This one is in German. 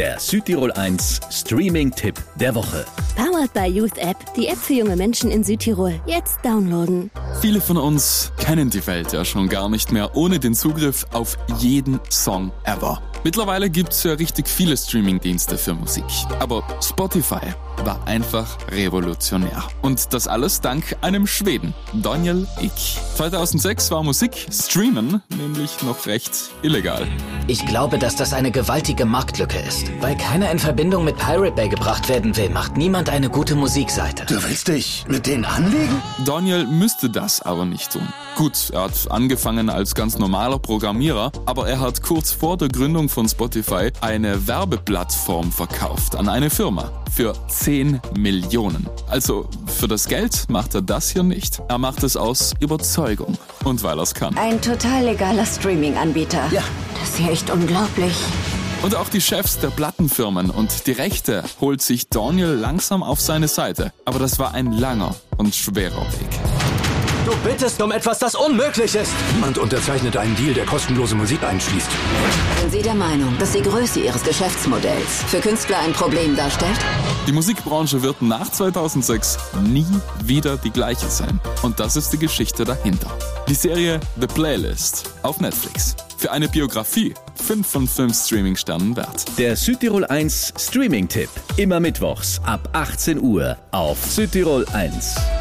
Der Südtirol 1 Streaming-Tipp der Woche. Powered by Youth App, die App für junge Menschen in Südtirol. Jetzt downloaden. Viele von uns kennen die Welt ja schon gar nicht mehr ohne den Zugriff auf jeden Song ever. Mittlerweile gibt's ja richtig viele Streamingdienste für Musik. Aber Spotify war einfach revolutionär. Und das alles dank einem Schweden, Daniel Ick. 2006 war Musik streamen nämlich noch recht illegal. Ich glaube, dass das eine gewaltige Marktlücke ist. Weil keiner in Verbindung mit Pirate Bay gebracht werden will, macht niemand eine gute Musikseite. Du willst dich mit denen anlegen? Daniel müsste das aber nicht tun. Gut, er hat angefangen als ganz normaler Programmierer, aber er hat kurz vor der Gründung von Spotify eine Werbeplattform verkauft an eine Firma für 10 Millionen. Also für das Geld macht er das hier nicht. Er macht es aus Überzeugung und weil er es kann. Ein total legaler Streaming-Anbieter. Ja. Das ist ja echt unglaublich. Und auch die Chefs der Plattenfirmen und die Rechte holt sich Daniel langsam auf seine Seite. Aber das war ein langer und schwerer Weg. Du bittest um etwas, das unmöglich ist. Niemand unterzeichnet einen Deal, der kostenlose Musik einschließt. Sind Sie der Meinung, dass die Größe Ihres Geschäftsmodells für Künstler ein Problem darstellt? Die Musikbranche wird nach 2006 nie wieder die gleiche sein. Und das ist die Geschichte dahinter. Die Serie The Playlist auf Netflix. Für eine Biografie 5 von 5 Streaming-Sternen wert. Der Südtirol 1 Streaming-Tipp. Immer mittwochs ab 18 Uhr auf Südtirol 1.